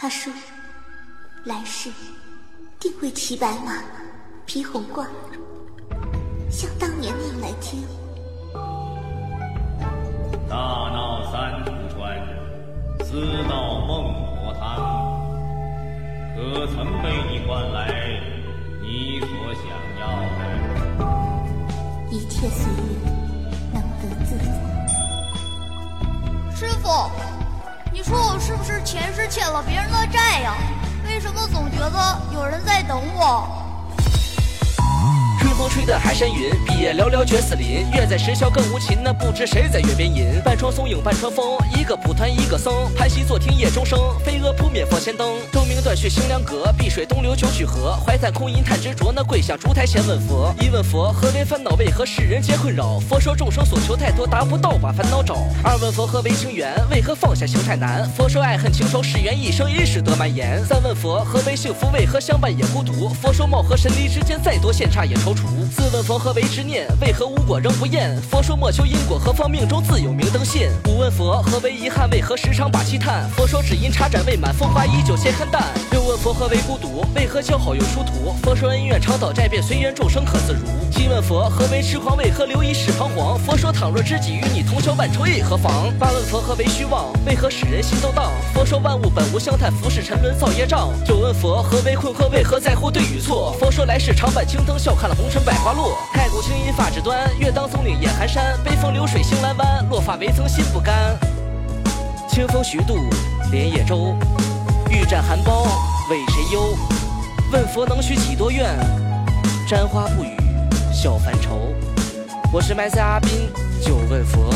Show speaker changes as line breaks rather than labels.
他说：“来世定会骑白马，披红冠，像当年那样来接
我。”大闹三途川，私到孟婆汤，可曾被你换来你所想要的？
一切随缘，能得自
在。师傅。你说欠了别人的债呀？为什么总觉得有人在等我？
吹得海山云，毕业寥寥绝死林。月在石桥更无情，那不知谁在月边吟。半窗松影半窗风，一个蒲团一个僧。盘膝坐听夜钟声，飞蛾扑灭佛前灯。钟鸣断续清凉阁，碧水东流九曲河。怀叹空吟叹执着，那跪下烛台前问佛。一问佛，何为烦恼？为何世人皆困扰？佛说众生所求太多，达不到把烦恼找。二问佛，何为情缘？为何放下情太难？佛说爱恨情仇是缘，一生一世得蔓延。三问佛，何为幸福？为何相伴也孤独？佛说貌合神离之间，再多线差也踌躇。自问佛何为执念？为何无果仍不厌？佛说莫求因果，何方命中自有明灯现。五问佛何为遗憾？为何时常把气叹？佛说只因茶盏未满，风花依旧先看淡。六问佛何为孤独？为何交好又殊途？佛说恩怨常讨债，便随缘众生可问佛何为痴狂？为何留一世彷徨？佛说倘若知己与你同销万愁亦何妨？八问佛何为虚妄？为何使人心动荡？佛说万物本无相叹，浮世沉沦造业障。九问佛何为困惑？为何在乎对与错？佛说来世常伴青灯，笑看了红尘百花落。太古青衣发指端，月当松岭夜寒山。悲风流水星阑湾，落发未曾心不甘。清风徐渡，莲叶舟。欲战寒苞，为谁忧？问佛能许几多愿？沾花不语，笑凡愁。我是麦塞阿宾，就问佛。